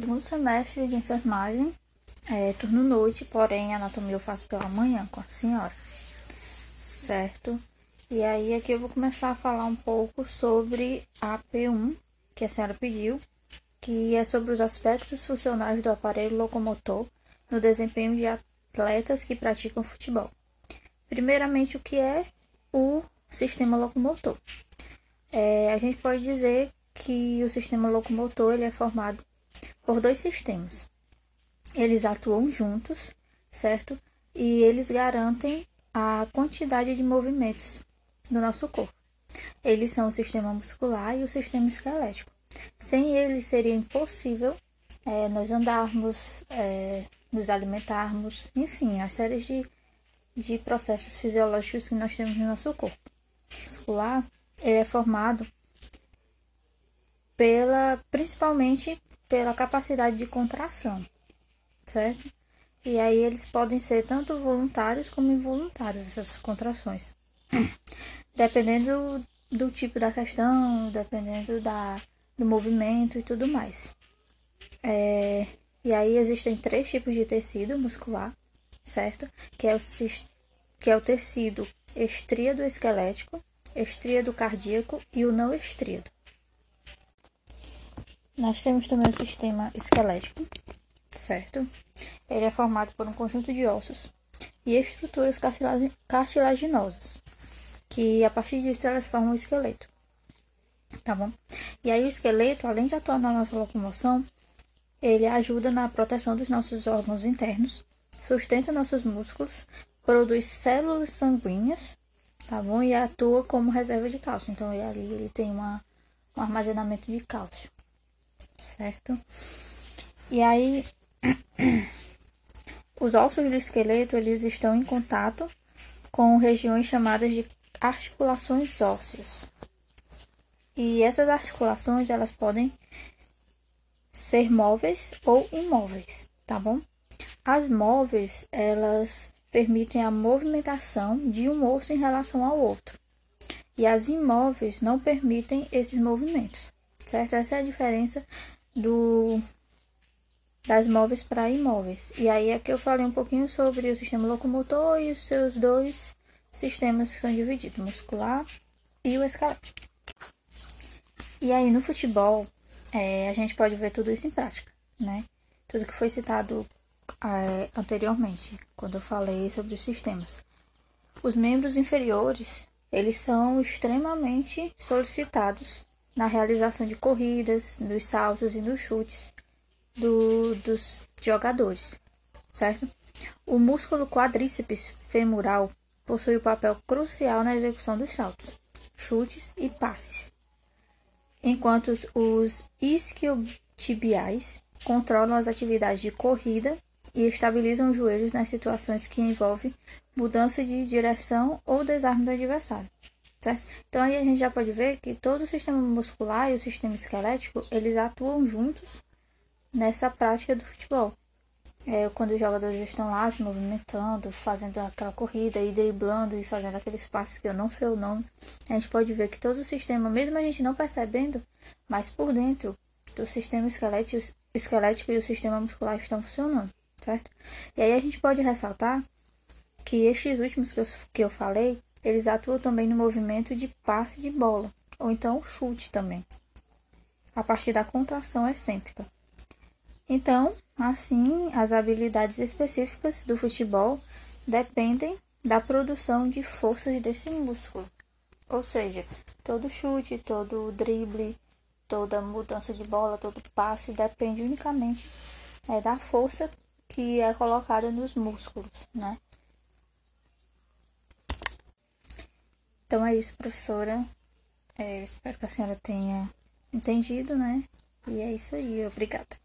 segundo semestre de enfermagem, é, turno noite, porém anatomia eu faço pela manhã com a senhora, certo? E aí aqui eu vou começar a falar um pouco sobre a P1 que a senhora pediu, que é sobre os aspectos funcionais do aparelho locomotor no desempenho de atletas que praticam futebol. Primeiramente, o que é o sistema locomotor? É, a gente pode dizer que o sistema locomotor ele é formado por dois sistemas. Eles atuam juntos, certo? E eles garantem a quantidade de movimentos do nosso corpo. Eles são o sistema muscular e o sistema esquelético. Sem eles seria impossível é, nós andarmos, é, nos alimentarmos, enfim, a série de, de processos fisiológicos que nós temos no nosso corpo. O muscular é formado pela, principalmente pela capacidade de contração, certo? E aí eles podem ser tanto voluntários como involuntários, essas contrações. Dependendo do tipo da questão, dependendo da, do movimento e tudo mais. É, e aí existem três tipos de tecido muscular, certo? Que é o, que é o tecido estríado esquelético, estríado cardíaco e o não estríado. Nós temos também o sistema esquelético, certo? Ele é formado por um conjunto de ossos e estruturas cartilaginosas, que a partir disso elas formam o esqueleto, tá bom? E aí o esqueleto, além de atuar na nossa locomoção, ele ajuda na proteção dos nossos órgãos internos, sustenta nossos músculos, produz células sanguíneas, tá bom? E atua como reserva de cálcio. Então ele ali ele tem uma, um armazenamento de cálcio certo? E aí, os ossos do esqueleto eles estão em contato com regiões chamadas de articulações ósseas. E essas articulações elas podem ser móveis ou imóveis, tá bom? As móveis elas permitem a movimentação de um osso em relação ao outro. E as imóveis não permitem esses movimentos, certo? Essa é a diferença do das móveis para imóveis. E aí é que eu falei um pouquinho sobre o sistema locomotor e os seus dois sistemas que são divididos, muscular e o esquelético. E aí no futebol é, a gente pode ver tudo isso em prática, né? Tudo que foi citado é, anteriormente, quando eu falei sobre os sistemas. Os membros inferiores, eles são extremamente solicitados na realização de corridas, dos saltos e nos chutes do, dos jogadores, certo? O músculo quadríceps femoral possui um papel crucial na execução dos saltos, chutes e passes, enquanto os isquiotibiais controlam as atividades de corrida e estabilizam os joelhos nas situações que envolvem mudança de direção ou desarme do adversário certo? Então aí a gente já pode ver que todo o sistema muscular e o sistema esquelético, eles atuam juntos nessa prática do futebol. É, quando os jogadores estão lá se movimentando, fazendo aquela corrida e driblando e fazendo aqueles passes que eu não sei o nome, a gente pode ver que todo o sistema, mesmo a gente não percebendo, mas por dentro do sistema esquelético, esquelético e o sistema muscular estão funcionando, certo? E aí a gente pode ressaltar que estes últimos que eu, que eu falei, eles atuam também no movimento de passe de bola, ou então chute também, a partir da contração excêntrica. Então, assim, as habilidades específicas do futebol dependem da produção de forças desse músculo. Ou seja, todo chute, todo drible, toda mudança de bola, todo passe depende unicamente é, da força que é colocada nos músculos, né? Então é isso, professora. É, espero que a senhora tenha entendido, né? E é isso aí. Obrigada.